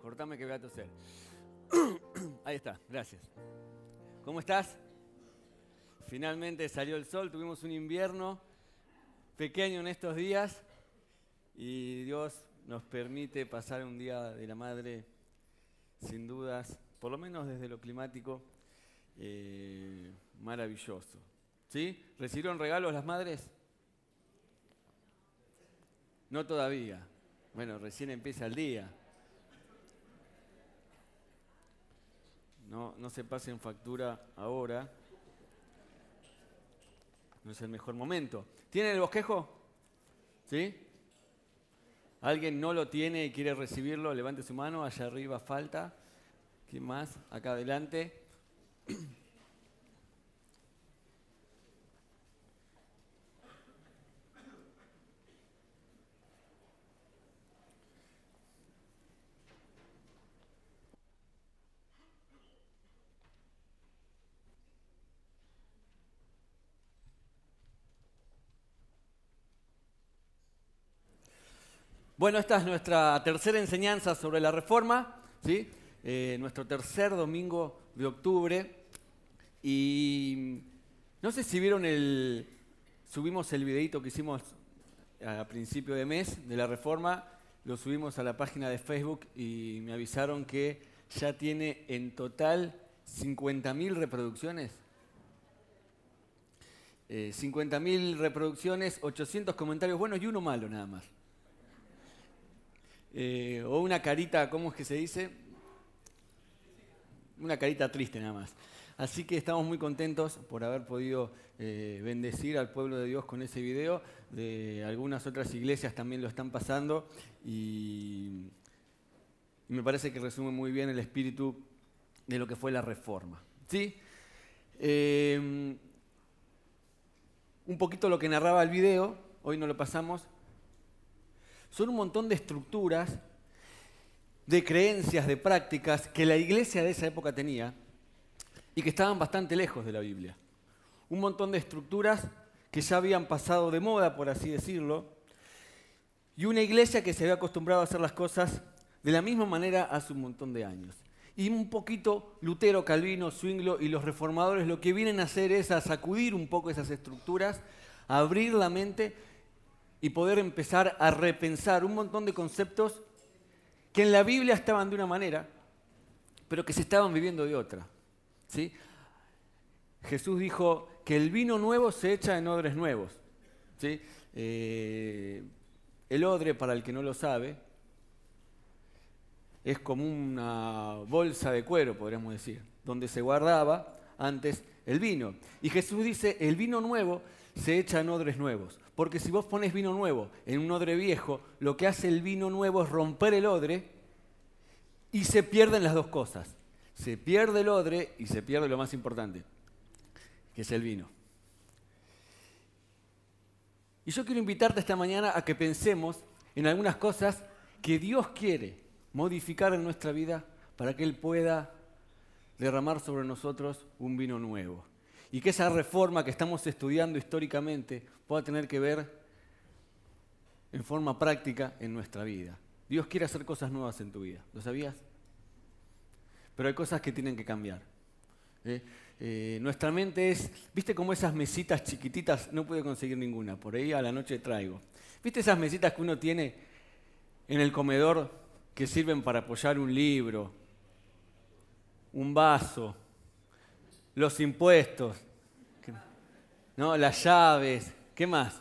Cortame que voy a toser. Ahí está, gracias. ¿Cómo estás? Finalmente salió el sol, tuvimos un invierno pequeño en estos días y Dios nos permite pasar un día de la madre sin dudas, por lo menos desde lo climático, eh, maravilloso. ¿Sí? ¿Recibieron regalos las madres? No todavía. Bueno, recién empieza el día. No, no se pasen factura ahora. No es el mejor momento. ¿Tienen el bosquejo? ¿Sí? ¿Alguien no lo tiene y quiere recibirlo? Levante su mano. Allá arriba falta. ¿Quién más? Acá adelante. Bueno, esta es nuestra tercera enseñanza sobre la reforma, ¿sí? Eh, nuestro tercer domingo de octubre. Y no sé si vieron el. Subimos el videito que hicimos a principio de mes de la reforma, lo subimos a la página de Facebook y me avisaron que ya tiene en total 50.000 reproducciones. 50.000 eh, reproducciones, 800 comentarios buenos y uno malo nada más. Eh, o una carita, ¿cómo es que se dice? Una carita triste nada más. Así que estamos muy contentos por haber podido eh, bendecir al pueblo de Dios con ese video. De algunas otras iglesias también lo están pasando y, me parece que resume muy bien el espíritu de lo que fue la reforma. ¿Sí? Eh, un poquito lo que narraba el video, hoy no lo pasamos, son un montón de estructuras, de creencias, de prácticas que la iglesia de esa época tenía y que estaban bastante lejos de la Biblia. Un montón de estructuras que ya habían pasado de moda, por así decirlo, y una iglesia que se había acostumbrado a hacer las cosas de la misma manera hace un montón de años. Y un poquito Lutero, Calvino, Zwinglo y los reformadores lo que vienen a hacer es a sacudir un poco esas estructuras, a abrir la mente y poder empezar a repensar un montón de conceptos que en la Biblia estaban de una manera, pero que se estaban viviendo de otra. ¿sí? Jesús dijo que el vino nuevo se echa en odres nuevos. ¿sí? Eh, el odre, para el que no lo sabe, es como una bolsa de cuero, podríamos decir, donde se guardaba antes el vino. Y Jesús dice, el vino nuevo se echa en odres nuevos. Porque si vos pones vino nuevo en un odre viejo, lo que hace el vino nuevo es romper el odre y se pierden las dos cosas. Se pierde el odre y se pierde lo más importante, que es el vino. Y yo quiero invitarte esta mañana a que pensemos en algunas cosas que Dios quiere modificar en nuestra vida para que Él pueda derramar sobre nosotros un vino nuevo y que esa reforma que estamos estudiando históricamente pueda tener que ver en forma práctica en nuestra vida. Dios quiere hacer cosas nuevas en tu vida, ¿lo sabías? Pero hay cosas que tienen que cambiar. ¿eh? Eh, nuestra mente es, viste como esas mesitas chiquititas, no pude conseguir ninguna, por ahí a la noche traigo. ¿Viste esas mesitas que uno tiene en el comedor que sirven para apoyar un libro, un vaso, los impuestos, ¿no? las llaves, ¿qué más?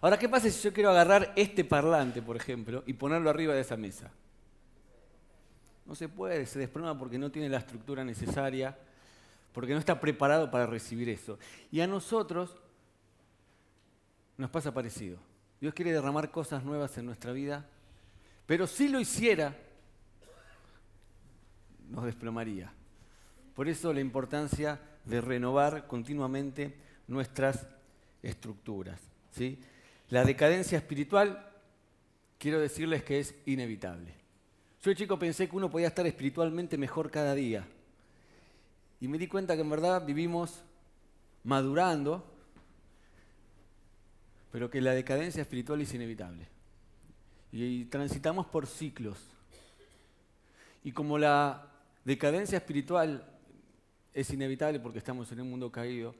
Ahora, ¿qué pasa si yo quiero agarrar este parlante, por ejemplo, y ponerlo arriba de esa mesa? No se puede, se desploma porque no tiene la estructura necesaria, porque no está preparado para recibir eso. Y a nosotros nos pasa parecido. Dios quiere derramar cosas nuevas en nuestra vida, pero si lo hiciera, nos desplomaría. Por eso la importancia de renovar continuamente nuestras estructuras. ¿sí? La decadencia espiritual, quiero decirles que es inevitable. Yo chico pensé que uno podía estar espiritualmente mejor cada día. Y me di cuenta que en verdad vivimos madurando, pero que la decadencia espiritual es inevitable. y transitamos por ciclos. Y como la decadencia espiritual es inevitable porque estamos en un mundo caído,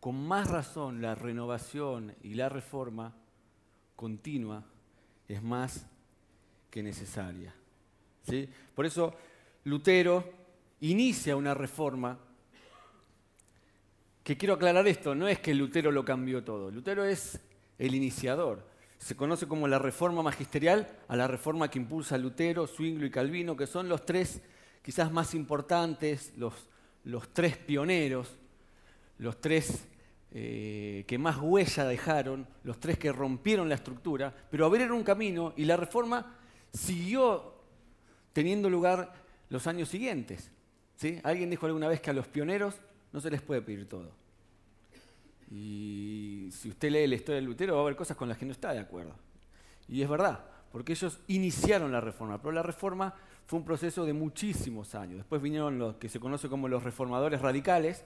con más razón la renovación y la reforma continua es más que necesaria. ¿sí? Por eso Lutero inicia una reforma que quiero aclarar esto, no es que Lutero lo cambió todo, Lutero es el iniciador. Se conoce como la reforma magisterial a la reforma que impulsa Lutero, Zwinglio y Calvino, que son los tres quizás más importantes, los, los tres pioneros, los tres eh, que más huella dejaron, los tres que rompieron la estructura, pero abrieron un camino y la reforma siguió teniendo lugar los años siguientes. ¿sí? Alguien dijo alguna vez que a los pioneros no se les puede pedir todo. Y si usted lee la historia de Lutero va a haber cosas con las que no está de acuerdo. Y es verdad, porque ellos iniciaron la reforma, pero la reforma fue un proceso de muchísimos años. Después vinieron los que se conoce como los reformadores radicales,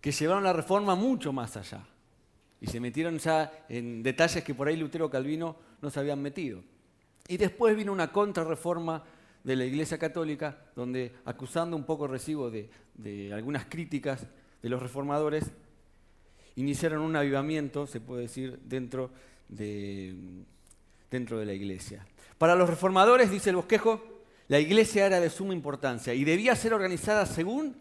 que llevaron la reforma mucho más allá. Y se metieron ya en detalles que por ahí Lutero Calvino no se habían metido. Y después vino una contrarreforma de la Iglesia Católica, donde acusando un poco recibo de, algunas críticas de los reformadores, iniciaron un avivamiento, se puede decir, dentro de, dentro de la Iglesia. Para los reformadores, dice el bosquejo, la Iglesia era de suma importancia y debía ser organizada según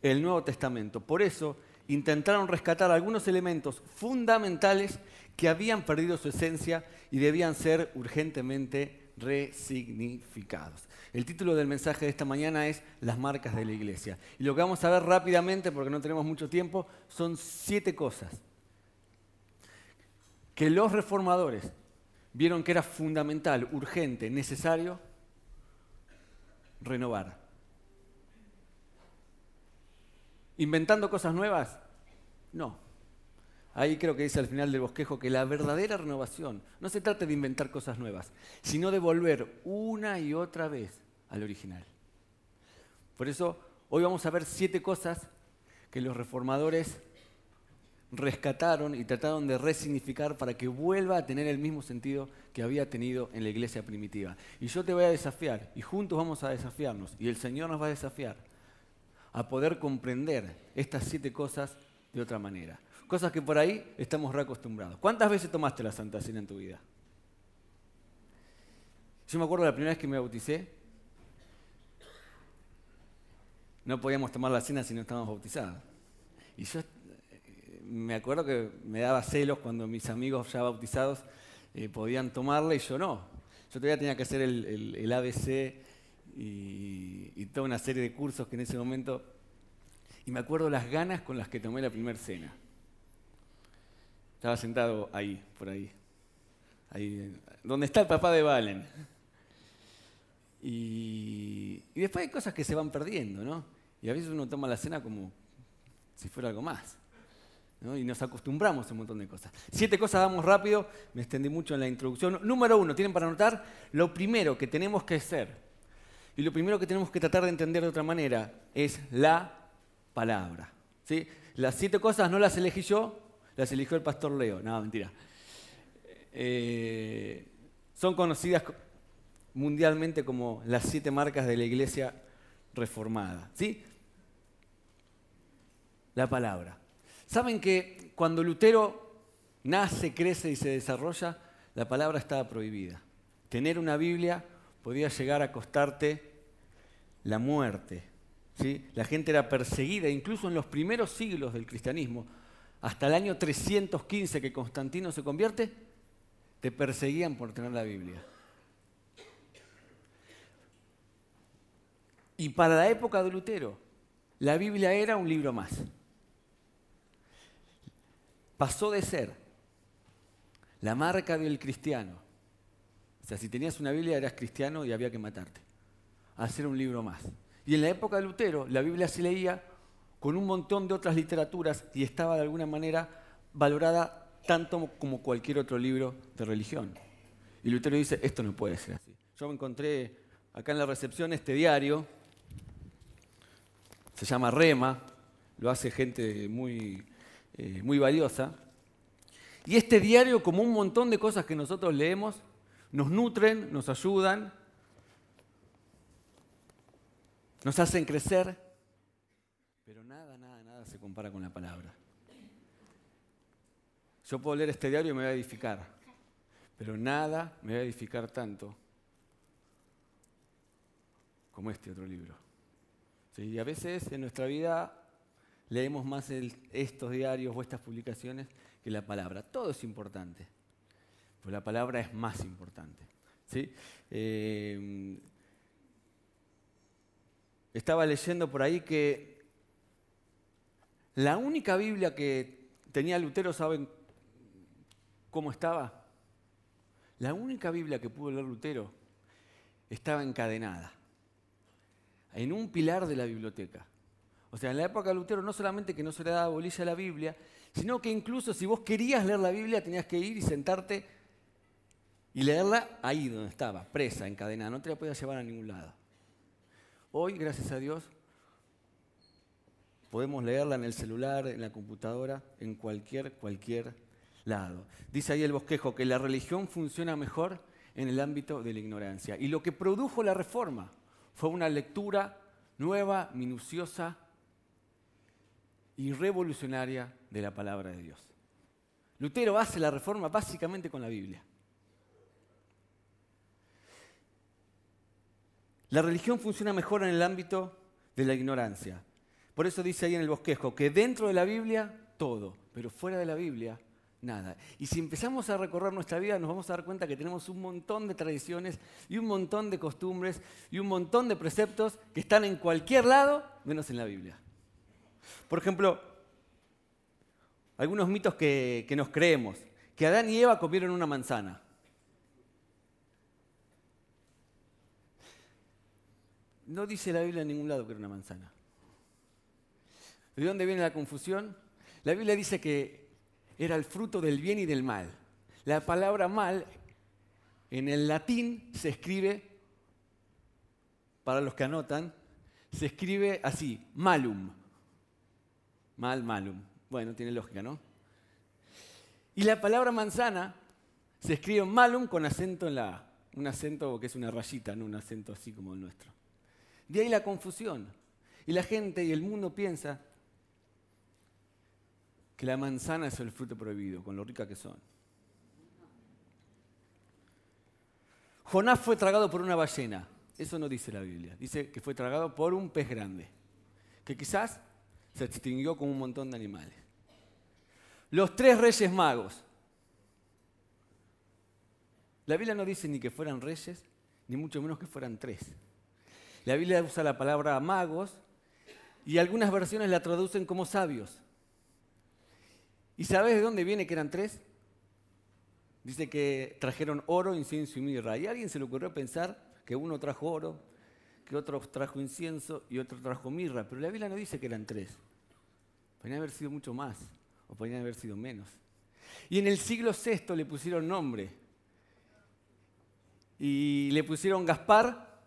el Nuevo Testamento. Por eso intentaron rescatar algunos elementos fundamentales que habían perdido su esencia y debían ser urgentemente resignificados. El título del mensaje de esta mañana es Las marcas de la iglesia. Y lo que vamos a ver rápidamente, porque no tenemos mucho tiempo, son siete cosas que los reformadores vieron que era fundamental, urgente, necesario renovar. ¿Inventando cosas nuevas? No. Ahí creo que dice al final del bosquejo que la verdadera renovación no se trata de inventar cosas nuevas, sino de volver una y otra vez al original. Por eso hoy vamos a ver siete cosas que los reformadores rescataron y trataron de resignificar para que vuelva a tener el mismo sentido que había tenido en la iglesia primitiva. Y yo te voy a desafiar, y juntos vamos a desafiarnos, y el Señor nos va a desafiar a poder comprender estas siete cosas de otra manera. Cosas que por ahí estamos reacostumbrados. ¿Cuántas veces tomaste la Santa Cena en tu vida? Yo me acuerdo la primera vez que me bauticé, no podíamos tomar la cena si no estábamos bautizados. Y yo me acuerdo que me daba celos cuando mis amigos ya bautizados eh, podían tomarla y yo no. Yo todavía tenía que hacer el, ABC y, y, toda una serie de cursos que en ese momento... Y me acuerdo las ganas con las que tomé la primera cena. Estaba sentado ahí, por ahí. Ahí, donde está el papá de Valen. Y, después hay cosas que se van perdiendo, ¿no? Y a veces uno toma la cena como si fuera algo más. Y nos acostumbramos a un montón de cosas. Siete cosas damos rápido, me extendí mucho en la introducción. Número uno, tienen para anotar lo primero que tenemos que hacer y lo primero que tenemos que tratar de entender de otra manera es la palabra. ¿sí? Las siete cosas no las elegí yo, las eligió el pastor Leo. No, mentira. Eh, son conocidas mundialmente como las siete marcas de la iglesia reformada. ¿Sí? La palabra. ¿Saben que cuando Lutero nace, crece y se desarrolla, la palabra estaba prohibida? Tener una Biblia podía llegar a costarte la muerte. ¿sí? La gente era perseguida, incluso en los primeros siglos del cristianismo hasta el año 315 que Constantino se convierte, te perseguían por tener la Biblia. Y para la época de Lutero, la Biblia era un libro más. Pasó de ser la marca del cristiano. O sea, si tenías una Biblia eras cristiano y había que matarte. A ser un libro más. Y en la época de Lutero, la Biblia se leía con un montón de otras literaturas y estaba de alguna manera valorada tanto como cualquier otro libro de religión. Y Lutero dice, esto no puede ser así. Yo me encontré acá en la recepción este diario, se llama Rema, lo hace gente muy, eh, muy valiosa. Y este diario, como un montón de cosas que nosotros leemos, nos nutren, nos ayudan, nos hacen crecer, pero nada, nada, nada se compara con la palabra. Yo puedo leer este diario y me voy a edificar, pero nada me va a edificar tanto como este otro libro. Y a veces en nuestra vida leemos más estos diarios o estas publicaciones que la palabra. Todo es importante, pero la palabra es más importante. ¿sí? Eh, estaba leyendo por ahí que la única Biblia que tenía Lutero, ¿saben cómo estaba? La única Biblia que pudo leer Lutero estaba encadenada en un pilar de la biblioteca. O sea, en la época de Lutero no solamente que no se le daba bolilla a la Biblia, sino que incluso si vos querías leer la Biblia tenías que ir y sentarte y leerla ahí donde estaba, presa, encadenada, no te la podías llevar a ningún lado. Hoy, gracias a Dios, podemos leerla en el celular, en la computadora, en cualquier, cualquier lado. Dice ahí el bosquejo que la religión funciona mejor en el ámbito de la ignorancia. Y lo que produjo la reforma fue una lectura nueva, minuciosa y revolucionaria de la palabra de Dios. Lutero hace la reforma básicamente con la Biblia. La religión funciona mejor en el ámbito de la ignorancia. Por eso dice ahí en el bosquejo que dentro de la Biblia todo, pero fuera de la Biblia nada. Y si empezamos a recorrer nuestra vida nos vamos a dar cuenta que tenemos un montón de tradiciones y un montón de costumbres y un montón de preceptos que están en cualquier lado menos en la Biblia. Por ejemplo, algunos mitos que, nos creemos, que Adán y Eva comieron una manzana. No dice la Biblia en ningún lado que era una manzana. ¿De dónde viene la confusión? La Biblia dice que era el fruto del bien y del mal. La palabra mal en el latín se escribe, para los que anotan, se escribe así, malum. Mal, malum. Bueno, tiene lógica, ¿no? Y la palabra manzana se escribe malum con acento en la, un acento que es una rayita, no un acento así como el nuestro. De ahí la confusión. Y la gente y el mundo piensa que la manzana es el fruto prohibido, con lo rica que son. Jonás fue tragado por una ballena. Eso no dice la Biblia. Dice que fue tragado por un pez grande, que quizás se extinguió con un montón de animales. Los tres reyes magos. La Biblia no dice ni que fueran reyes, ni mucho menos que fueran tres. La Biblia usa la palabra magos y algunas versiones la traducen como sabios. ¿Y sabes de dónde viene que eran tres? Dice que trajeron oro, incienso y mirra. Y a alguien se le ocurrió pensar que uno trajo oro, que otro trajo incienso y otro trajo mirra. Pero la Biblia no dice que eran tres. Podrían haber sido mucho más o podrían haber sido menos. Y en el siglo VI le pusieron nombre. Y le pusieron Gaspar,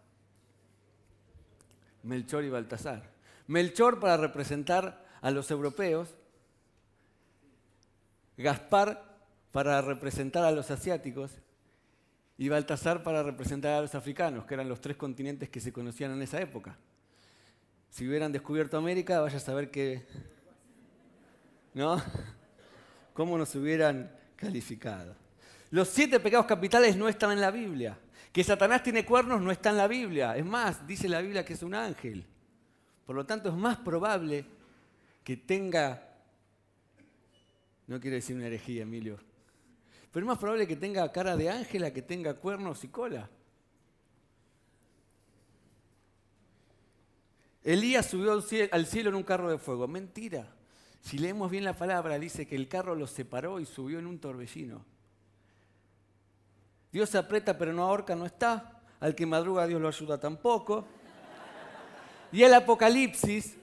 Melchor y Baltasar. Melchor para representar a los europeos, Gaspar para representar a los asiáticos y Baltasar para representar a los africanos, que eran los tres continentes que se conocían en esa época. Si hubieran descubierto América, vaya a saber que... ¿No? ¿Cómo nos hubieran calificado? Los siete pecados capitales no están en la Biblia. Que Satanás tiene cuernos no está en la Biblia. Es más, dice la Biblia que es un ángel. Por lo tanto, es más probable que tenga, no quiero decir una herejía, Emilio, pero es más probable que tenga cara de ángel a que tenga cuernos y cola. Elías subió al cielo en un carro de fuego. Mentira. Si leemos bien la palabra, dice que el carro los separó y subió en un torbellino. Dios se aprieta pero no ahorca, no está. Al que madruga Dios lo ayuda tampoco. Y el Apocalipsis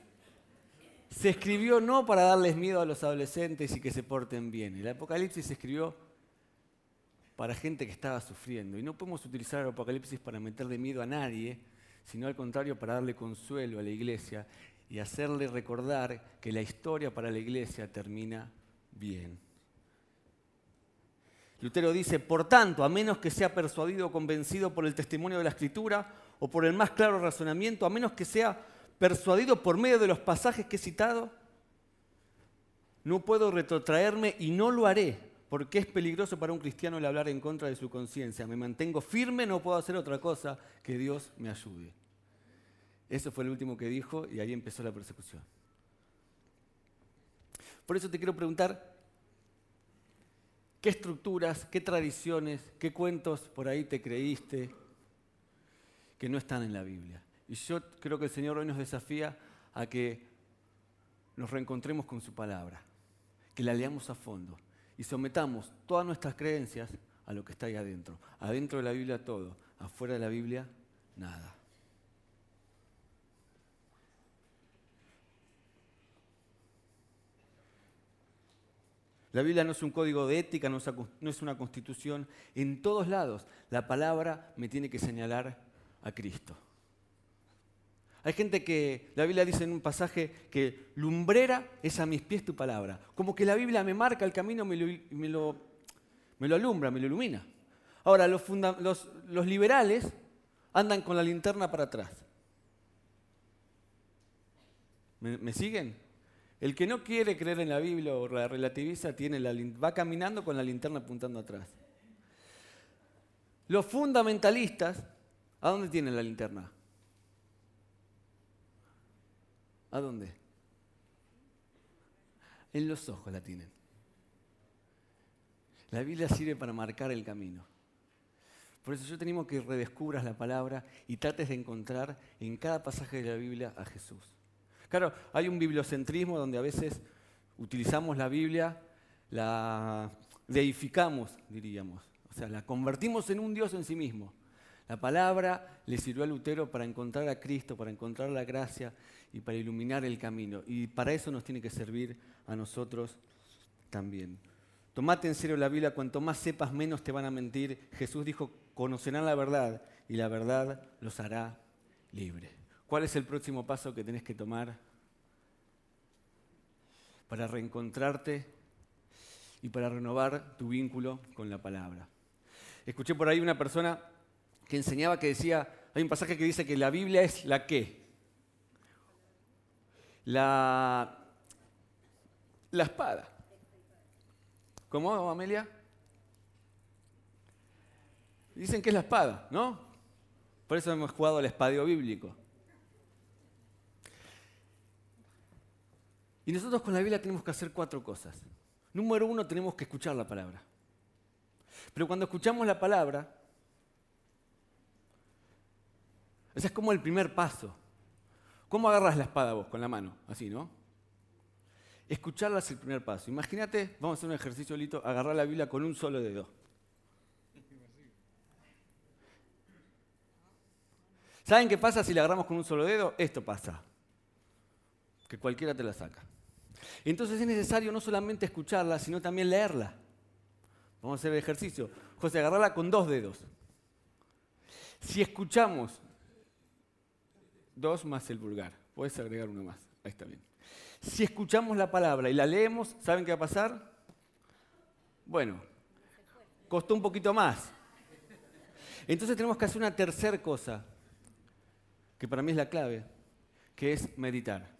se escribió no para darles miedo a los adolescentes y que se porten bien. El Apocalipsis se escribió para gente que estaba sufriendo. Y no podemos utilizar el Apocalipsis para meterle miedo a nadie, sino al contrario para darle consuelo a la iglesia y hacerle recordar que la historia para la iglesia termina bien. Lutero dice, por tanto, a menos que sea persuadido o convencido por el testimonio de la Escritura o por el más claro razonamiento, a menos que sea persuadido por medio de los pasajes que he citado, no puedo retrotraerme y no lo haré, porque es peligroso para un cristiano el hablar en contra de su conciencia. Me mantengo firme, no puedo hacer otra cosa que Dios me ayude. Eso fue el último que dijo y ahí empezó la persecución. Por eso te quiero preguntar, ¿qué estructuras, qué tradiciones, qué cuentos por ahí te creíste que no están en la Biblia? Y yo creo que el Señor hoy nos desafía a que nos reencontremos con su palabra, que la leamos a fondo y sometamos todas nuestras creencias a lo que está ahí adentro. Adentro de la Biblia todo, afuera de la Biblia nada. La Biblia no es un código de ética, no es una constitución. En todos lados la palabra me tiene que señalar a Cristo. Hay gente que, la Biblia dice en un pasaje que lumbrera es a mis pies tu palabra. Como que la Biblia me marca el camino, me lo, me lo, alumbra, me lo ilumina. Ahora, los, los liberales andan con la linterna para atrás. ¿Me, siguen? El que no quiere creer en la Biblia o la relativiza tiene la, va caminando con la linterna apuntando atrás. Los fundamentalistas, ¿a dónde tienen la linterna? ¿A dónde? En los ojos la tienen. La Biblia sirve para marcar el camino. Por eso yo tenemos que redescubras la palabra y trates de encontrar en cada pasaje de la Biblia a Jesús. Claro, hay un bibliocentrismo donde a veces utilizamos la Biblia, la deificamos, diríamos. O sea, la convertimos en un Dios en sí mismo. La palabra le sirvió a Lutero para encontrar a Cristo, para encontrar la gracia y para iluminar el camino. Y para eso nos tiene que servir a nosotros también. Tomate en serio la Biblia, cuanto más sepas, menos te van a mentir. Jesús dijo, conocerán la verdad y la verdad los hará libre. ¿Cuál es el próximo paso que tenés que tomar para reencontrarte y para renovar tu vínculo con la palabra? Escuché por ahí una persona que enseñaba que decía, hay un pasaje que dice que la Biblia es la qué? La, la espada. ¿Cómo, Amelia? Dicen que es la espada, ¿no? Por eso hemos jugado al espadio bíblico. Y nosotros con la Biblia tenemos que hacer cuatro cosas. Número uno, tenemos que escuchar la palabra. Pero cuando escuchamos la palabra, ese es como el primer paso. ¿Cómo agarras la espada vos? Con la mano, así, ¿no? Escucharla es el primer paso. Imagínate, vamos a hacer un ejercicio, Lito, agarrar la Biblia con un solo dedo. ¿Saben qué pasa si la agarramos con un solo dedo? Esto pasa. Que cualquiera te la saca. Entonces es necesario no solamente escucharla, sino también leerla. Vamos a hacer el ejercicio. José, agarrarla con dos dedos. Si escuchamos dos más el vulgar. Puedes agregar uno más. Ahí está bien. Si escuchamos la palabra y la leemos, ¿saben qué va a pasar? Bueno, costó un poquito más. Entonces tenemos que hacer una tercera cosa, que para mí es la clave, que es meditar.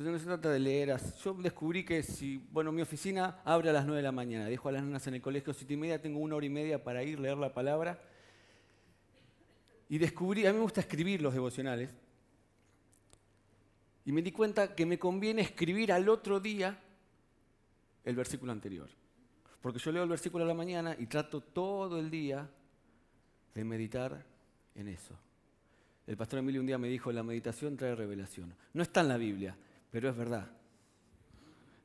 Entonces no se trata de leer. Yo descubrí que si, bueno, mi oficina abre a las 9 de la mañana, dejo a las nenas en el colegio siete y media, tengo una hora y media para ir, leer la palabra y descubrí, a mí me gusta escribir los devocionales, y me di cuenta que me conviene escribir al otro día el versículo anterior. Porque yo leo el versículo a la mañana y trato todo el día de meditar en eso. El pastor Emilio un día me dijo, la meditación trae revelación. No está en la Biblia, pero es verdad.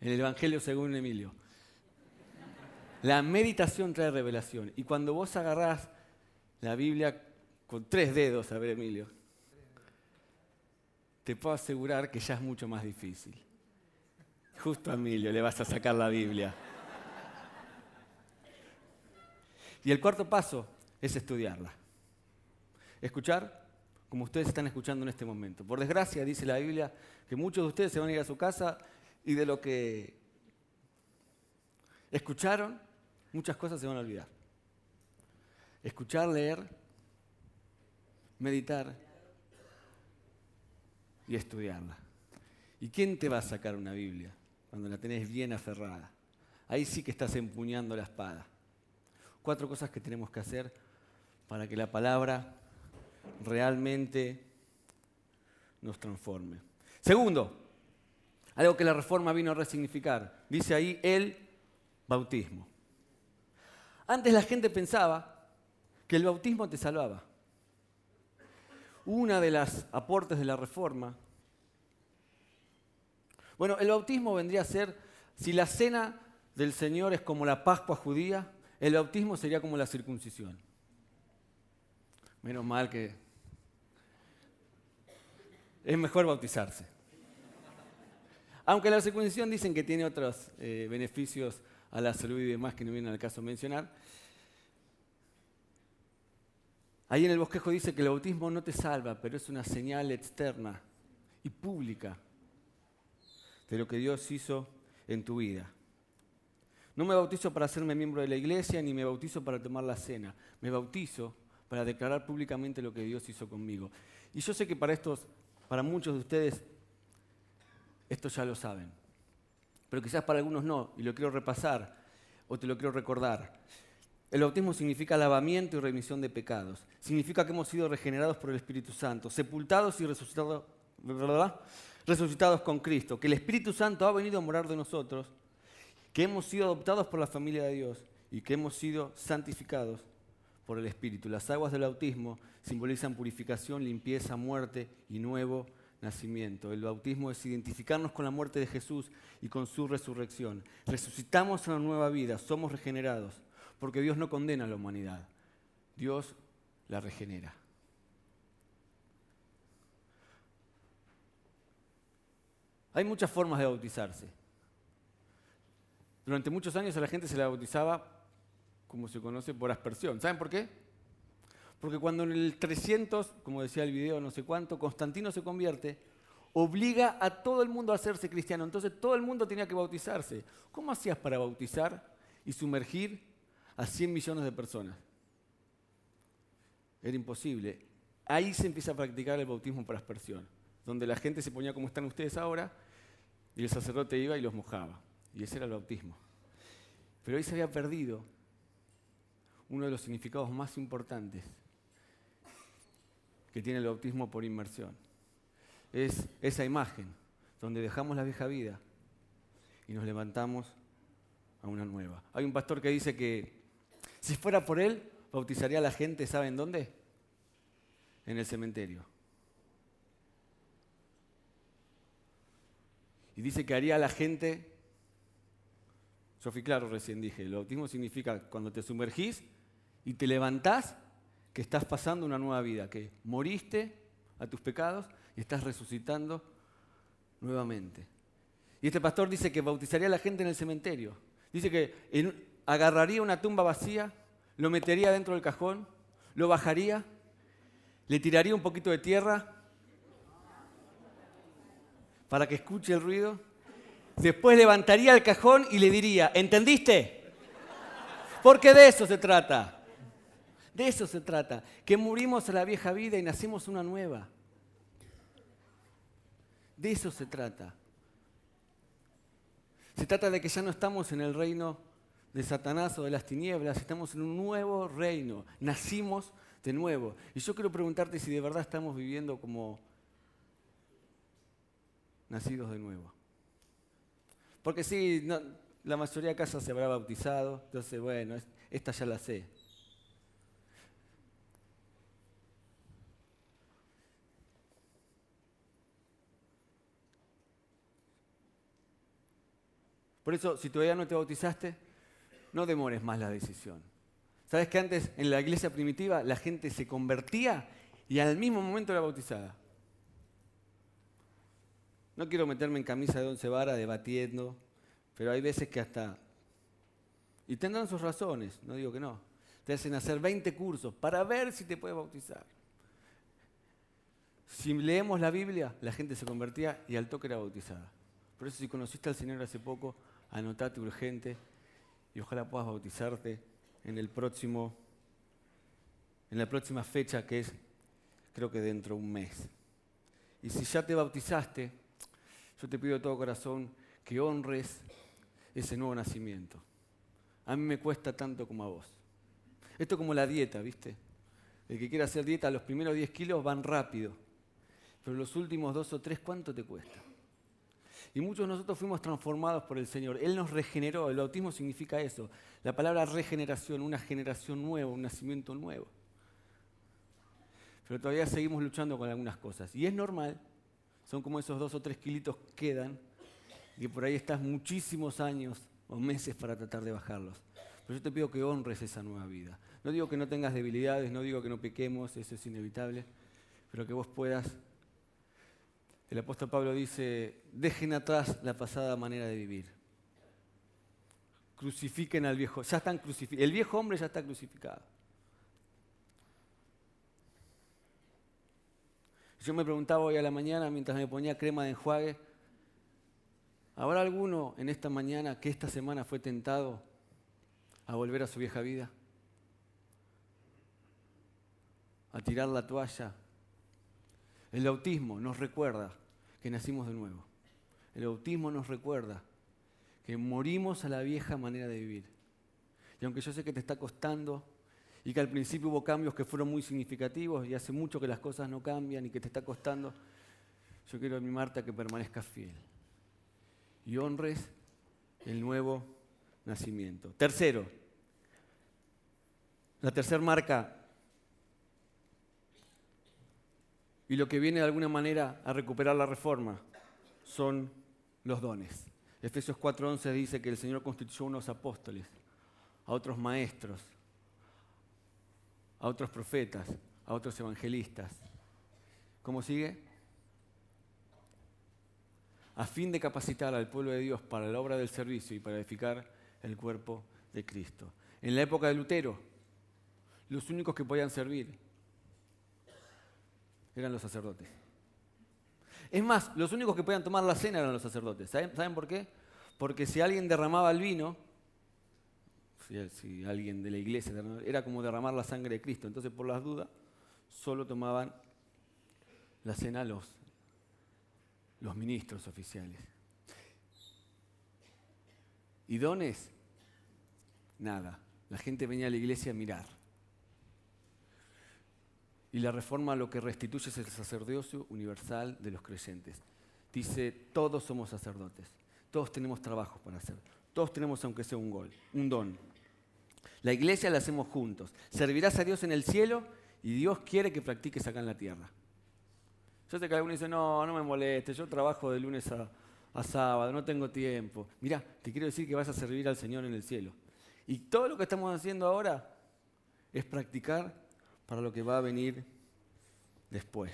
En el Evangelio según Emilio. La meditación trae revelación. Y cuando vos agarrás la Biblia con tres dedos, a ver Emilio, te puedo asegurar que ya es mucho más difícil. Justo a Emilio le vas a sacar la Biblia. Y el cuarto paso es estudiarla. Escuchar como ustedes están escuchando en este momento. Por desgracia, dice la Biblia, que muchos de ustedes se van a ir a su casa y de lo que Escucharon, muchas cosas se van a olvidar. Escuchar, leer, meditar y estudiarla. ¿Y quién te va a sacar una Biblia cuando la tenés bien aferrada? Ahí sí que estás empuñando la espada. Cuatro cosas que tenemos que hacer para que la palabra realmente nos transforme. Segundo, algo que la reforma vino a resignificar. Dice ahí el bautismo. Antes la gente pensaba que el bautismo te salvaba. Una de las aportes de la reforma. Bueno, el bautismo vendría a ser, si la cena del Señor es como la Pascua judía, el bautismo sería como la circuncisión. Menos mal que es mejor bautizarse. Aunque la circuncisión dicen que tiene otros eh, beneficios a la salud y demás que no viene al caso mencionar. Ahí en el bosquejo dice que el bautismo no te salva, pero es una señal externa y pública de lo que Dios hizo en tu vida. No me bautizo para hacerme miembro de la iglesia, ni me bautizo para tomar la cena. Me bautizo para declarar públicamente lo que Dios hizo conmigo. Y yo sé que para estos, para muchos de ustedes, esto ya lo saben. Pero quizás para algunos no, y lo quiero repasar o te lo quiero recordar. El bautismo significa lavamiento y remisión de pecados. Significa que hemos sido regenerados por el Espíritu Santo, sepultados y resucitados, ¿verdad? resucitados con Cristo, que el Espíritu Santo ha venido a morar de nosotros, que hemos sido adoptados por la familia de Dios y que hemos sido santificados por el Espíritu. Las aguas del bautismo simbolizan purificación, limpieza, muerte y nuevo nacimiento. El bautismo es identificarnos con la muerte de Jesús y con su resurrección. Resucitamos a una nueva vida, somos regenerados, porque Dios no condena a la humanidad, Dios la regenera. Hay muchas formas de bautizarse. Durante muchos años a la gente se la bautizaba, como se conoce, por aspersión. ¿Saben por qué? Porque cuando en el 300, como decía el video, no sé cuánto, Constantino se convierte, obliga a todo el mundo a hacerse cristiano. Entonces todo el mundo tenía que bautizarse. ¿Cómo hacías para bautizar y sumergir a 100 millones de personas? Era imposible. Ahí se empieza a practicar el bautismo por aspersión, donde la gente se ponía como están ustedes ahora y el sacerdote iba y los mojaba. Y ese era el bautismo. Pero ahí se había perdido uno de los significados más importantes que tiene el bautismo por inmersión. Es esa imagen donde dejamos la vieja vida y nos levantamos a una nueva. Hay un pastor que dice que si fuera por él, bautizaría a la gente, ¿saben dónde? En el cementerio. Y dice que haría a la gente, yo fui claro recién dije, el bautismo significa cuando te sumergís y te levantás que estás pasando una nueva vida, que moriste a tus pecados y estás resucitando nuevamente. Y este pastor dice que bautizaría a la gente en el cementerio. Dice que agarraría una tumba vacía, lo metería dentro del cajón, lo bajaría, le tiraría un poquito de tierra para que escuche el ruido. Después levantaría el cajón y le diría, ¿entendiste? Porque de eso se trata. De eso se trata, que murimos a la vieja vida y nacimos una nueva. De eso se trata. Se trata de que ya no estamos en el reino de Satanás o de las tinieblas, estamos en un nuevo reino, nacimos de nuevo. Y yo quiero preguntarte si de verdad estamos viviendo como nacidos de nuevo. Porque sí, la mayoría de casas se habrá bautizado, entonces bueno, esta ya la sé. Por eso, si todavía no te bautizaste, no demores más la decisión. ¿Sabes que antes en la iglesia primitiva la gente se convertía y al mismo momento era bautizada? No quiero meterme en camisa de once varas debatiendo, pero hay veces que hasta... Y tendrán sus razones, no digo que no. Te hacen hacer 20 cursos para ver si te puedes bautizar. Si leemos la Biblia, la gente se convertía y al toque era bautizada. Por eso si conociste al Señor hace poco, anotate urgente y ojalá puedas bautizarte en el próximo, en la próxima fecha que es, creo que dentro de un mes. Y si ya te bautizaste, yo te pido de todo corazón que honres ese nuevo nacimiento. A mí me cuesta tanto como a vos. Esto es como la dieta, ¿viste? El que quiera hacer dieta, los primeros 10 kilos van rápido, pero los últimos dos o tres, ¿cuánto te cuesta? Y muchos de nosotros fuimos transformados por el Señor. Él nos regeneró. El bautismo significa eso. La palabra regeneración, una generación nueva, un nacimiento nuevo. Pero todavía seguimos luchando con algunas cosas. Y es normal. Son como esos dos o tres kilitos que quedan. Y por ahí estás muchísimos años o meses para tratar de bajarlos. Pero yo te pido que honres esa nueva vida. No digo que no tengas debilidades, no digo que no pequemos, eso es inevitable. Pero que vos puedas el apóstol Pablo dice, dejen atrás la pasada manera de vivir. Crucifiquen al viejo. Ya están crucificados. El viejo hombre ya está crucificado. Yo me preguntaba hoy a la mañana mientras me ponía crema de enjuague, ¿habrá alguno en esta mañana que esta semana fue tentado a volver a su vieja vida? A tirar la toalla, el bautismo nos recuerda que nacimos de nuevo. El bautismo nos recuerda que morimos a la vieja manera de vivir. Y aunque yo sé que te está costando y que al principio hubo cambios que fueron muy significativos y hace mucho que las cosas no cambian y que te está costando, yo quiero animarte a que permanezcas fiel y honres el nuevo nacimiento. Tercero, la tercera marca y lo que viene de alguna manera a recuperar la reforma son los dones. Efesios 4:11 dice que el Señor constituyó unos apóstoles, a otros maestros, a otros profetas, a otros evangelistas. ¿Cómo sigue? A fin de capacitar al pueblo de Dios para la obra del servicio y para edificar el cuerpo de Cristo. En la época de Lutero, los únicos que podían servir eran los sacerdotes. Es más, los únicos que podían tomar la cena eran los sacerdotes. ¿Saben, por qué? Porque si alguien derramaba el vino, si, alguien de la iglesia era como derramar la sangre de Cristo. Entonces, por las dudas, solo tomaban la cena los, los ministros oficiales. ¿Y dones? Nada. La gente venía a la iglesia a mirar. Y la reforma lo que restituye es el sacerdocio universal de los creyentes. Dice, todos somos sacerdotes, todos tenemos trabajo para hacer, todos tenemos aunque sea un gol, un don. La iglesia la hacemos juntos. Servirás a Dios en el cielo y Dios quiere que practiques acá en la tierra. Yo sé que algunos dicen, no, no me moleste, yo trabajo de lunes a, a sábado, no tengo tiempo. Mirá, te quiero decir que vas a servir al Señor en el cielo. Y todo lo que estamos haciendo ahora es practicar para lo que va a venir después.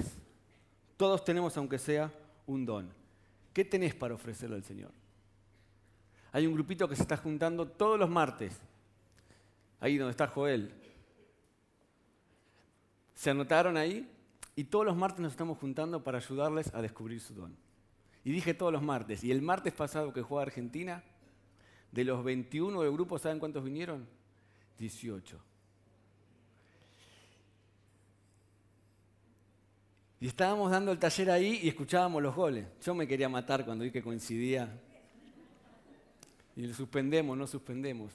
Todos tenemos, aunque sea, un don. ¿Qué tenés para ofrecerle al Señor? Hay un grupito que se está juntando todos los martes, ahí donde está Joel. Se anotaron ahí y todos los martes nos estamos juntando para ayudarles a descubrir su don. Y dije todos los martes. Y el martes pasado que juega Argentina, de los 21 del grupo, ¿saben cuántos vinieron? 18. Y estábamos dando el taller ahí y escuchábamos los goles. Yo me quería matar cuando vi que coincidía. Y lo suspendemos, no suspendemos.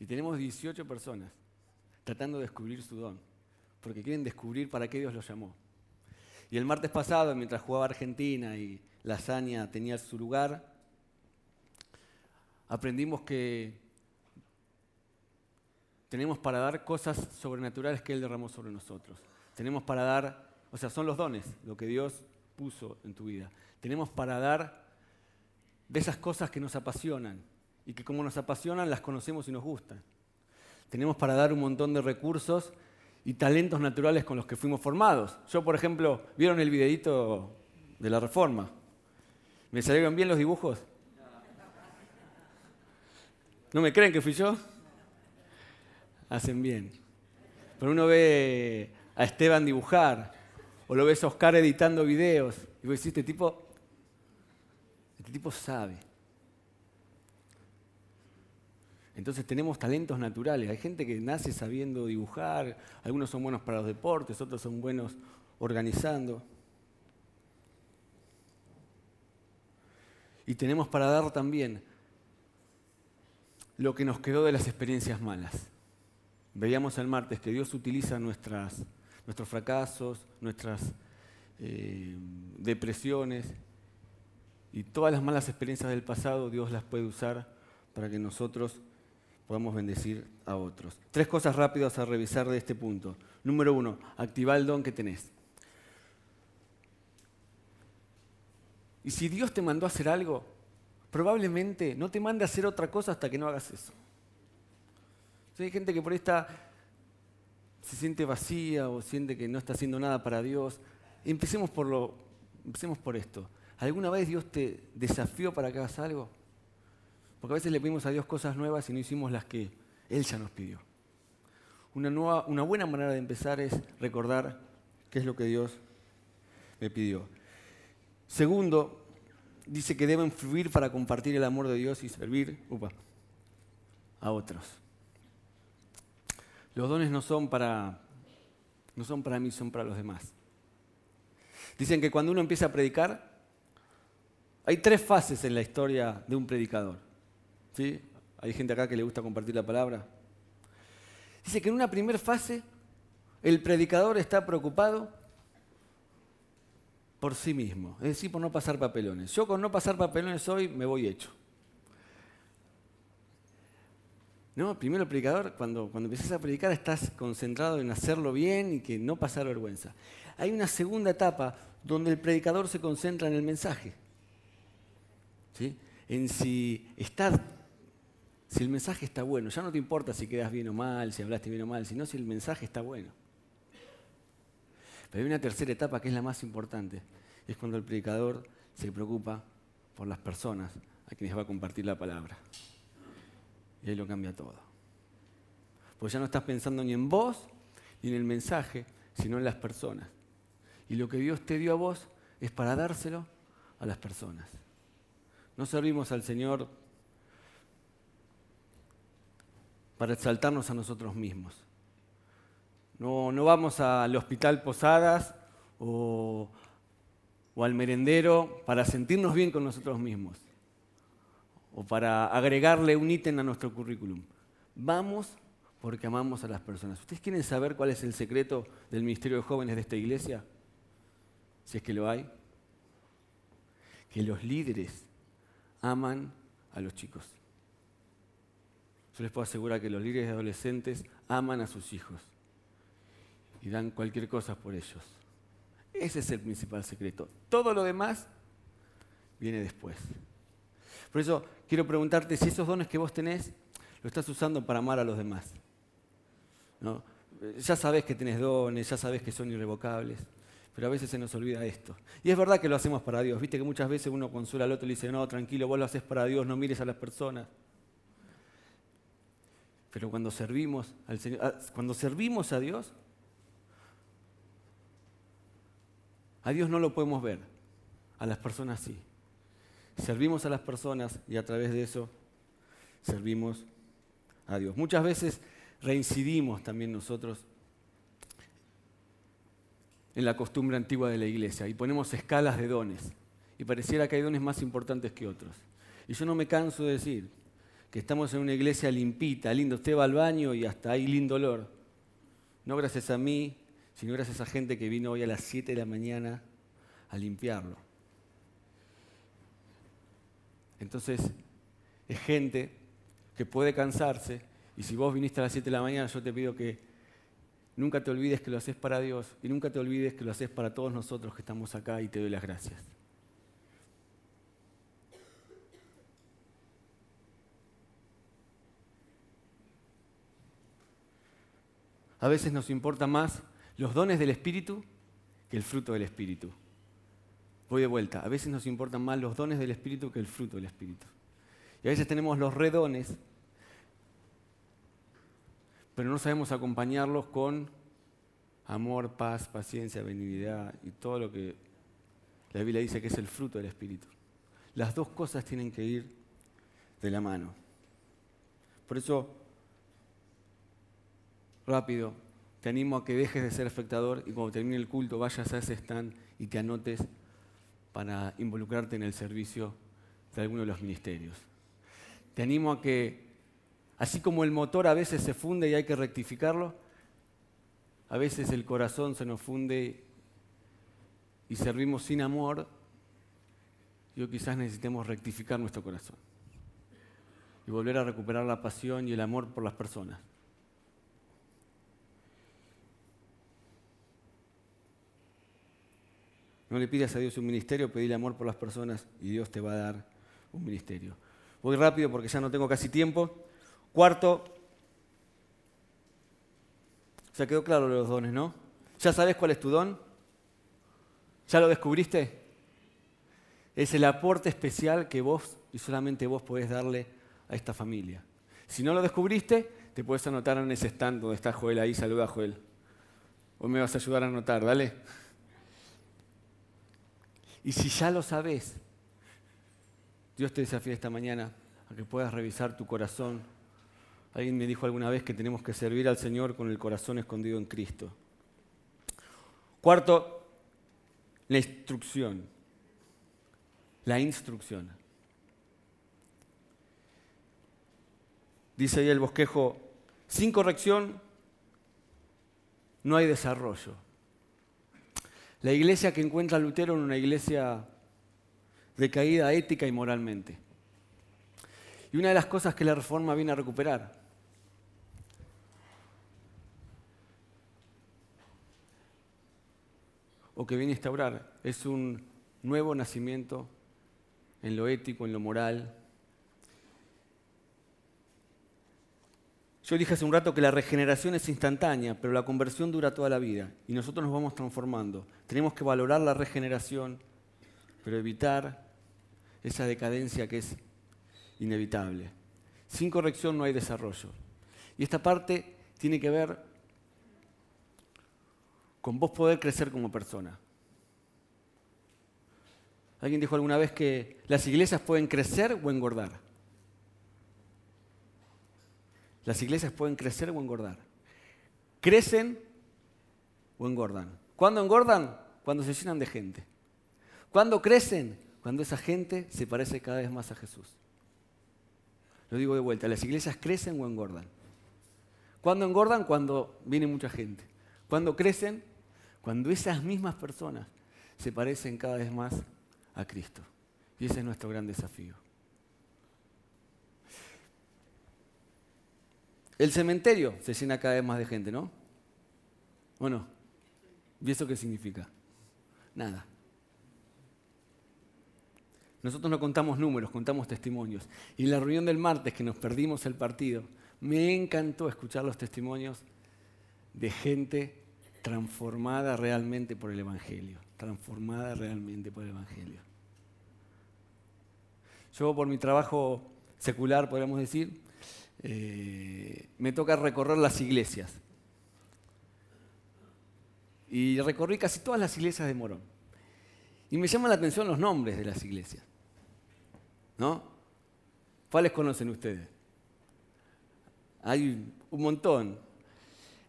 Y tenemos 18 personas tratando de descubrir su don, porque quieren descubrir para qué Dios los llamó. Y el martes pasado, mientras jugaba Argentina y la hazaña tenía su lugar, aprendimos que tenemos para dar cosas sobrenaturales que Él derramó sobre nosotros. Tenemos para dar, o sea, son los dones, lo que Dios puso en tu vida. Tenemos para dar de esas cosas que nos apasionan y que como nos apasionan las conocemos y nos gustan. Tenemos para dar un montón de recursos y talentos naturales con los que fuimos formados. Yo, por ejemplo, ¿vieron el videito de la reforma? ¿Me salieron bien los dibujos? ¿No me creen que fui yo? Hacen bien. Pero uno ve a Esteban dibujar, o lo ves a Oscar editando videos, y vos decís, este tipo, este tipo sabe. Entonces tenemos talentos naturales. Hay gente que nace sabiendo dibujar, algunos son buenos para los deportes, otros son buenos organizando. Y tenemos para dar también lo que nos quedó de las experiencias malas. Veíamos el martes que Dios utiliza nuestras, nuestros fracasos, nuestras eh, depresiones y todas las malas experiencias del pasado, Dios las puede usar para que nosotros podamos bendecir a otros. Tres cosas rápidas a revisar de este punto. Número uno, activa el don que tenés. Y si Dios te mandó a hacer algo, probablemente no te mande a hacer otra cosa hasta que no hagas eso. hay gente que por ahí está, se siente vacía o siente que no está haciendo nada para Dios. Empecemos por, lo, empecemos por esto. ¿Alguna vez Dios te desafió para que hagas algo? Porque a veces le pedimos a Dios cosas nuevas y no hicimos las que Él ya nos pidió. Una, nueva, una buena manera de empezar es recordar qué es lo que Dios me pidió. Segundo, dice que deben fluir para compartir el amor de Dios y servir a otros. Los dones no son para no son para mí, son para los demás. Dicen que cuando uno empieza a predicar, hay tres fases en la historia de un predicador. ¿Sí? Hay gente acá que le gusta compartir la palabra. Dice que en una primera fase el predicador está preocupado por sí mismo, es decir, por no pasar papelones. Yo con no pasar papelones hoy me voy hecho. No, primero el predicador, cuando, cuando empiezas a predicar, estás concentrado en hacerlo bien y que no pasar vergüenza. Hay una segunda etapa donde el predicador se concentra en el mensaje. ¿sí? En si si el mensaje está bueno. Ya no te importa si quedas bien o mal, si hablaste bien o mal, sino si el mensaje está bueno. Pero hay una tercera etapa que es la más importante. Es cuando el predicador se preocupa por las personas a quienes va a compartir la palabra. Y ahí lo cambia todo. Porque ya no estás pensando ni en vos ni en el mensaje, sino en las personas. Y lo que Dios te dio a vos es para dárselo a las personas. No servimos al Señor para exaltarnos a nosotros mismos. No, no vamos al hospital Posadas o, o al merendero para sentirnos bien con nosotros mismos o para agregarle un ítem a nuestro currículum. Vamos porque amamos a las personas. ¿Ustedes quieren saber cuál es el secreto del Ministerio de Jóvenes de esta iglesia? Si es que lo hay. Que los líderes aman a los chicos. Yo les puedo asegurar que los líderes adolescentes aman a sus hijos y dan cualquier cosa por ellos. Ese es el principal secreto. Todo lo demás viene después. Por eso quiero preguntarte si esos dones que vos tenés lo estás usando para amar a los demás. Ya sabés que tenés dones, ya sabés que son irrevocables, pero a veces se nos olvida esto. Y es verdad que lo hacemos para Dios. Viste que muchas veces uno consuela al otro y le dice, no, tranquilo, vos lo haces para Dios, no mires a las personas. Pero cuando servimos al Señor, ah, cuando servimos a Dios, A Dios no lo podemos ver, a las personas sí. Servimos a las personas y a través de eso servimos a Dios. Muchas veces reincidimos también nosotros en la costumbre antigua de la iglesia y ponemos escalas de dones y pareciera que hay dones más importantes que otros. Y yo no me canso de decir que estamos en una iglesia limpita, lindo, usted va al baño y hasta hay lindo olor. No gracias a mí, sino gracias a gente que vino hoy a las 7 de la mañana a limpiarlo. Entonces, es gente que puede cansarse y si vos viniste a las 7 de la mañana, yo te pido que nunca te olvides que lo haces para Dios y nunca te olvides que lo haces para todos nosotros que estamos acá y te doy las gracias. A veces nos importa más los dones del Espíritu que el fruto del Espíritu. Voy de vuelta, a veces nos importan más los dones del Espíritu que el fruto del Espíritu. Y a veces tenemos los redones, pero no sabemos acompañarlos con amor, paz, paciencia, benignidad y todo lo que la Biblia dice que es el fruto del Espíritu. Las dos cosas tienen que ir de la mano. Por eso, rápido, te animo a que dejes de ser espectador y cuando termine el culto vayas a ese stand y te anotes para involucrarte en el servicio de alguno de los ministerios. Te animo a que, así como el motor a veces se funde y hay que rectificarlo, a veces el corazón se nos funde y servimos sin amor, yo quizás necesitemos rectificar nuestro corazón y volver a recuperar la pasión y el amor por las personas. No le pidas a Dios un ministerio, pedile amor por las personas y Dios te va a dar un ministerio. Voy rápido porque ya no tengo casi tiempo. Cuarto, ya quedó claro los dones, ¿no? ¿Ya sabes cuál es tu don? ¿Ya lo descubriste? Es el aporte especial que vos y solamente vos podés darle a esta familia. Si no lo descubriste, te puedes anotar en ese stand donde está Joel ahí. Saluda Joel. Vos me vas a ayudar a anotar, dale. Y si ya lo sabes, Dios te desafía esta mañana a que puedas revisar tu corazón. Alguien me dijo alguna vez que tenemos que servir al Señor con el corazón escondido en Cristo. Cuarto, la instrucción. La instrucción. Dice ahí el bosquejo, sin corrección no hay desarrollo. La iglesia que encuentra Lutero en una iglesia decaída ética y moralmente. Y una de las cosas que la reforma viene a recuperar o que viene a instaurar es un nuevo nacimiento en lo ético, en lo moral. Yo dije hace un rato que la regeneración es instantánea, pero la conversión dura toda la vida y nosotros nos vamos transformando. Tenemos que valorar la regeneración, pero evitar esa decadencia que es inevitable. Sin corrección no hay desarrollo. Y esta parte tiene que ver con vos poder crecer como persona. Alguien dijo alguna vez que las iglesias pueden crecer o engordar. Las iglesias pueden crecer o engordar. Crecen o engordan. ¿Cuándo engordan? Cuando se llenan de gente. ¿Cuándo crecen? Cuando esa gente se parece cada vez más a Jesús. Lo digo de vuelta, las iglesias crecen o engordan. ¿Cuándo engordan? Cuando viene mucha gente. ¿Cuándo crecen? Cuando esas mismas personas se parecen cada vez más a Cristo. Y ese es nuestro gran desafío. El cementerio se llena cada vez más de gente, ¿no? ¿O no? ¿Y eso qué significa? Nada. Nosotros no contamos números, contamos testimonios. Y en la reunión del martes que nos perdimos el partido, me encantó escuchar los testimonios de gente transformada realmente por el Evangelio, transformada realmente por el Evangelio. Yo por mi trabajo secular, podríamos decir, eh, me toca recorrer las iglesias. Y recorrí casi todas las iglesias de Morón. Y me llaman la atención los nombres de las iglesias. ¿No? ¿Cuáles conocen ustedes? Hay un montón.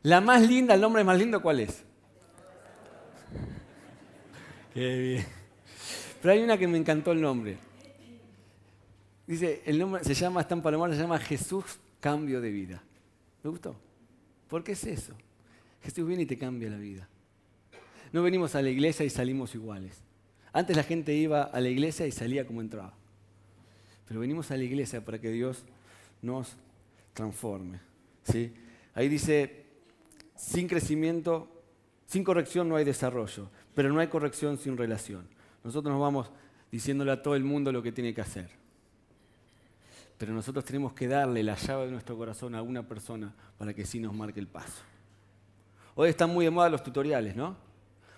La más linda, el nombre más lindo, ¿cuál es? Qué bien. Pero hay una que me encantó el nombre. Dice, el nombre se llama, está en Palomar, se llama Jesús Cambio de Vida. ¿Me gustó? ¿Por qué es eso? Jesús viene y te cambia la vida. No venimos a la iglesia y salimos iguales. Antes la gente iba a la iglesia y salía como entraba. Pero venimos a la iglesia para que Dios nos transforme. ¿sí? Ahí dice, sin crecimiento, sin corrección no hay desarrollo, pero no hay corrección sin relación. Nosotros nos vamos diciéndole a todo el mundo lo que tiene que hacer. Pero nosotros tenemos que darle la llave de nuestro corazón a una persona para que sí nos marque el paso. Hoy están muy de moda los tutoriales, ¿no?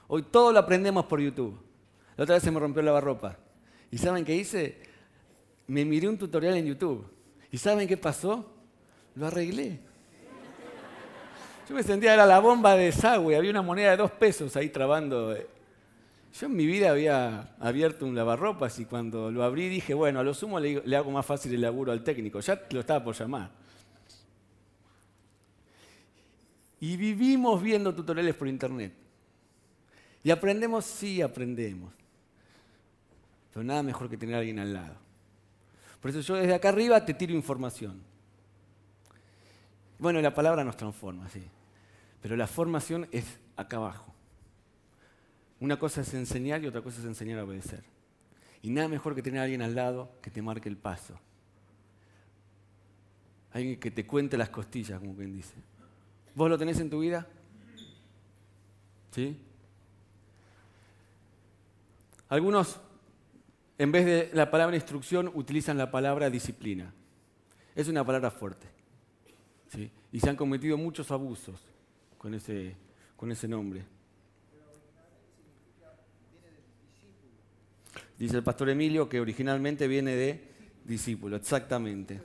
Hoy todo lo aprendemos por YouTube. La otra vez se me rompió la lavarropa. ¿Y saben qué hice? Me miré un tutorial en YouTube. ¿Y saben qué pasó? Lo arreglé. Yo me sentía, era la bomba de desagüe, había una moneda de dos pesos ahí trabando. Yo en mi vida había abierto un lavarropas y cuando lo abrí dije, bueno, a lo sumo le, le hago más fácil el laburo al técnico. Ya lo estaba por llamar. Y vivimos viendo tutoriales por internet. Y aprendemos, sí aprendemos. Pero nada mejor que tener a alguien al lado. Por eso yo desde acá arriba te tiro información. Bueno, la palabra nos transforma, sí. Pero la formación es acá abajo. Una cosa es enseñar y otra cosa es enseñar a obedecer. Y nada mejor que tener a alguien al lado que te marque el paso. Alguien que te cuente las costillas, como quien dice. ¿Vos lo tenés en tu vida? ¿Sí? Algunos, en vez de la palabra instrucción, utilizan la palabra disciplina. Es una palabra fuerte. ¿sí? Y se han cometido muchos abusos con ese, con ese nombre. Dice el pastor Emilio que originalmente viene de discípulo, exactamente.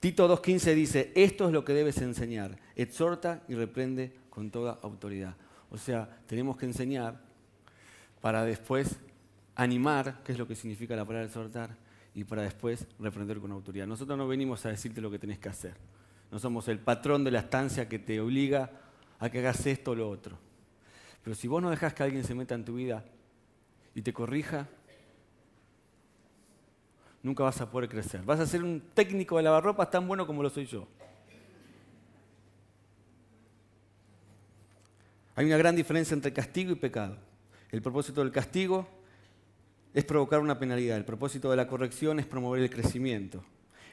Tito 2.15 dice, esto es lo que debes enseñar, exhorta y reprende con toda autoridad. O sea, tenemos que enseñar para después animar, que es lo que significa la palabra exhortar, y para después reprender con autoridad. Nosotros no venimos a decirte lo que tenés que hacer. No somos el patrón de la estancia que te obliga a que hagas esto o lo otro. Pero si vos no dejas que alguien se meta en tu vida y te corrija, nunca vas a poder crecer. Vas a ser un técnico de lavarropas tan bueno como lo soy yo. Hay una gran diferencia entre castigo y pecado. El propósito del castigo es provocar una penalidad, el propósito de la corrección es promover el crecimiento.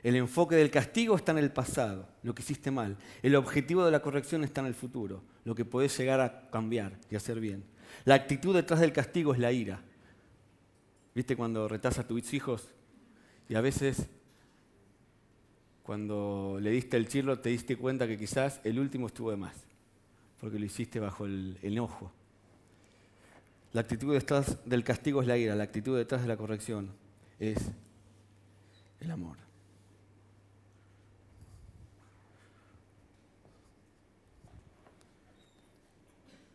El enfoque del castigo está en el pasado, lo que hiciste mal. El objetivo de la corrección está en el futuro, lo que podés llegar a cambiar y hacer bien. La actitud detrás del castigo es la ira. ¿Viste cuando retas a tus hijos y a veces, cuando le diste el chirlo, te diste cuenta que quizás el último estuvo de más, porque lo hiciste bajo el enojo. La actitud detrás del castigo es la ira, la actitud detrás de la corrección es el amor.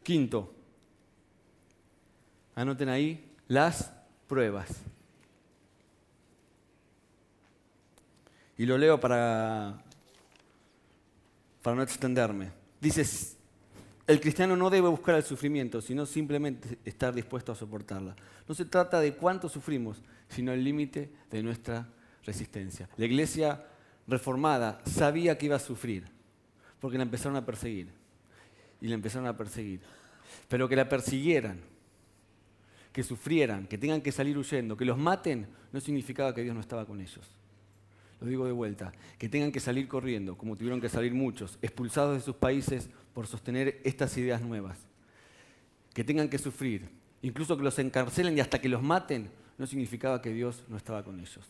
Quinto, anoten ahí las pruebas. Y lo leo para, para no extenderme. Dice, el cristiano no debe buscar el sufrimiento, sino simplemente estar dispuesto a soportarla. No se trata de cuánto sufrimos, sino el límite de nuestra resistencia. La iglesia reformada sabía que iba a sufrir, porque la empezaron a perseguir. Y la empezaron a perseguir. Pero que la persiguieran, que sufrieran, que tengan que salir huyendo, que los maten, no significaba que Dios no estaba con ellos lo digo de vuelta, que tengan que salir corriendo, como tuvieron que salir muchos, expulsados de sus países por sostener estas ideas nuevas. Que tengan que sufrir, incluso que los encarcelen y hasta que los maten, no significaba que Dios no estaba con ellos.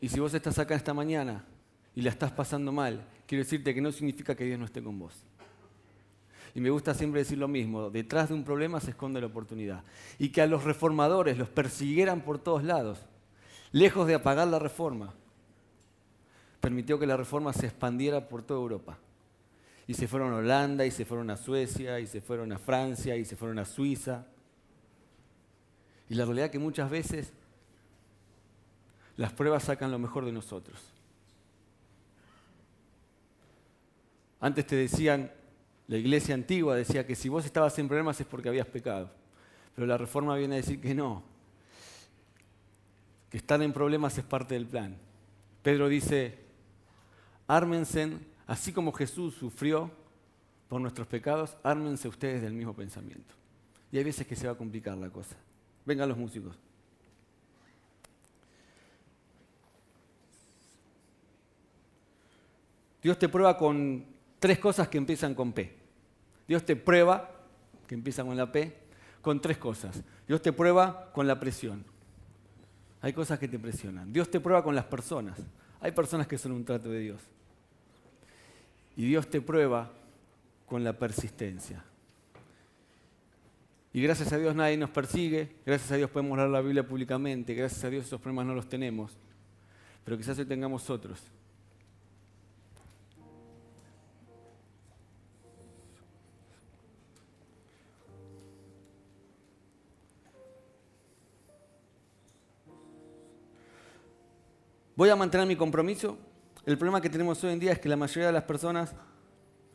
Y si vos estás acá esta mañana y la estás pasando mal, quiero decirte que no significa que Dios no esté con vos. Y me gusta siempre decir lo mismo, detrás de un problema se esconde la oportunidad. Y que a los reformadores los persiguieran por todos lados, lejos de apagar la reforma, permitió que la reforma se expandiera por toda Europa. Y se fueron a Holanda, y se fueron a Suecia, y se fueron a Francia, y se fueron a Suiza. Y la realidad es que muchas veces las pruebas sacan lo mejor de nosotros. Antes te decían, la iglesia antigua decía que si vos estabas en problemas es porque habías pecado. Pero la reforma viene a decir que no, que estar en problemas es parte del plan. Pedro dice, ármense, así como Jesús sufrió por nuestros pecados, ármense ustedes del mismo pensamiento. Y hay veces que se va a complicar la cosa. Vengan los músicos. Dios te prueba con tres cosas que empiezan con P. Dios te prueba, que empieza con la P, con tres cosas. Dios te prueba con la presión. Hay cosas que te presionan. Dios te prueba con las personas. Hay personas que son un trato de Dios. Y Dios te prueba con la persistencia. Y gracias a Dios nadie nos persigue, gracias a Dios podemos leer la Biblia públicamente, gracias a Dios esos problemas no los tenemos, pero quizás hoy tengamos otros. ¿Voy a mantener mi compromiso? El problema que tenemos hoy en día es que la mayoría de las personas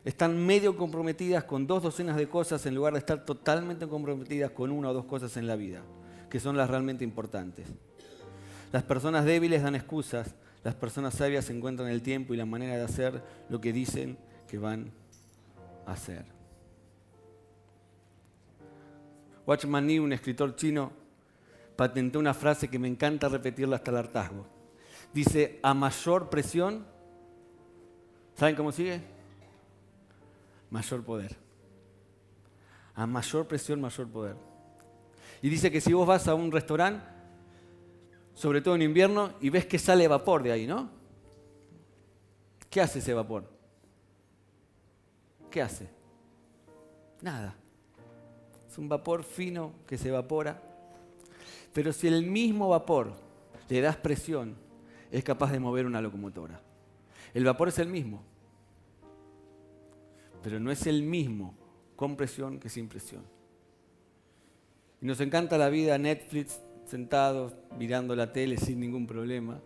están medio comprometidas con dos docenas de cosas en lugar de estar totalmente comprometidas con una o dos cosas en la vida, que son las realmente importantes. Las personas débiles dan excusas, las personas sabias encuentran el tiempo y la manera de hacer lo que dicen que van a hacer. Watchman Nee, un escritor chino, patentó una frase que me encanta repetirla hasta el hartazgo. Dice, a mayor presión, ¿saben cómo sigue? Mayor poder. A mayor presión, mayor poder. Y dice que si vos vas a un restaurante, sobre todo en invierno, y ves que sale vapor de ahí, ¿no? ¿Qué hace ese vapor? ¿Qué hace? Nada. Es un vapor fino que se evapora. Pero si el mismo vapor le das presión, es capaz de mover una locomotora. El vapor es el mismo, pero no es el mismo con presión que sin presión. Y nos encanta la vida Netflix, sentados, mirando la tele sin ningún problema.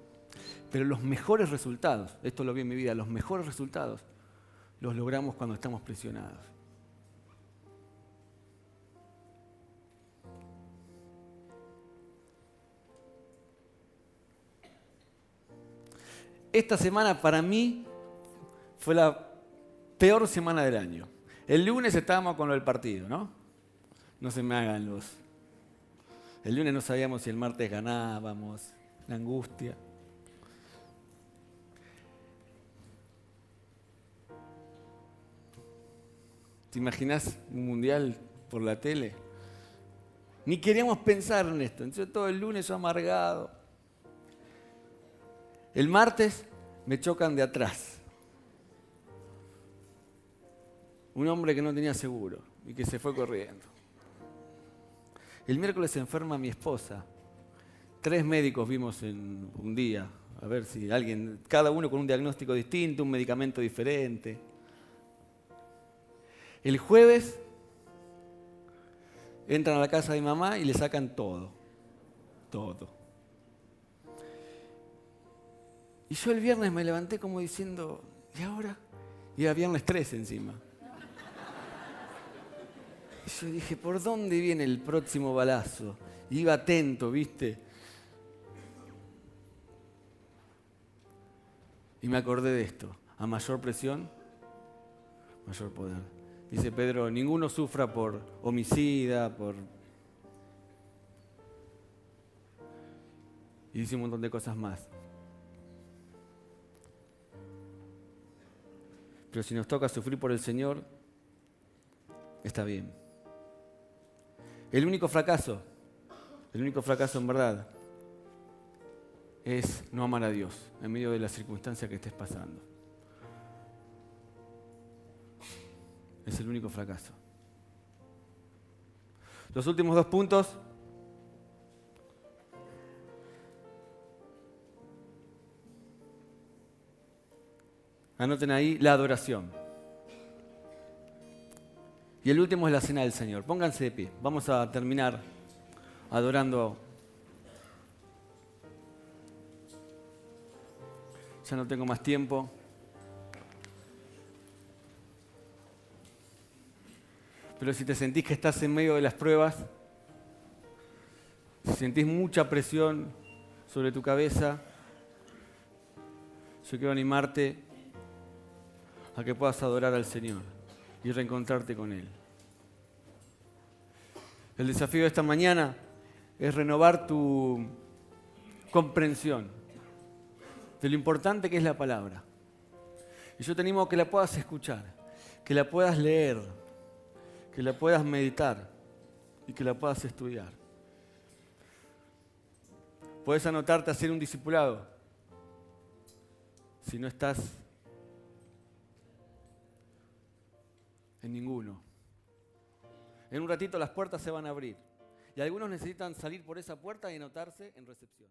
Pero los mejores resultados, esto lo vi en mi vida, los mejores resultados los logramos cuando estamos presionados. Esta semana para mí fue la peor semana del año. El lunes estábamos con lo del partido, ¿no? No se me hagan los... El lunes no sabíamos si el martes ganábamos, la angustia. ¿Te imaginas un mundial por la tele? Ni queríamos pensar en esto. Entonces todo el lunes yo amargado. El martes me chocan de atrás. Un hombre que no tenía seguro y que se fue corriendo. El miércoles se enferma mi esposa. Tres médicos vimos en un día, a ver si alguien, cada uno con un diagnóstico distinto, un medicamento diferente. El jueves entran a la casa de mi mamá y le sacan todo, todo. Y yo el viernes me levanté como diciendo, ¿y ahora? Y era viernes 3 encima. Y yo dije, ¿por dónde viene el próximo balazo? iba atento, ¿viste? Y me acordé de esto. A mayor presión, mayor poder. Dice Pedro, ninguno sufra por homicida, por... Y dice un montón de cosas más. Pero si nos toca sufrir por el Señor, está bien. El único fracaso, el único fracaso en verdad, es no amar a Dios en medio de la circunstancia que estés pasando. Es el único fracaso. Los últimos dos puntos. Anoten ahí la adoración. Y el último es la cena del Señor. Pónganse de pie. Vamos a terminar adorando. Ya no tengo más tiempo. Pero si te sentís que estás en medio de las pruebas, si sentís mucha presión sobre tu cabeza, yo quiero animarte a que puedas adorar al Señor y reencontrarte con Él. El desafío de esta mañana es renovar tu comprensión de lo importante que es la palabra. Y yo te animo a que la puedas escuchar, que la puedas leer, que la puedas meditar y que la puedas estudiar. Puedes anotarte a hacer un discipulado si no estás En ninguno. En un ratito las puertas se van a abrir. Y algunos necesitan salir por esa puerta y anotarse en recepción.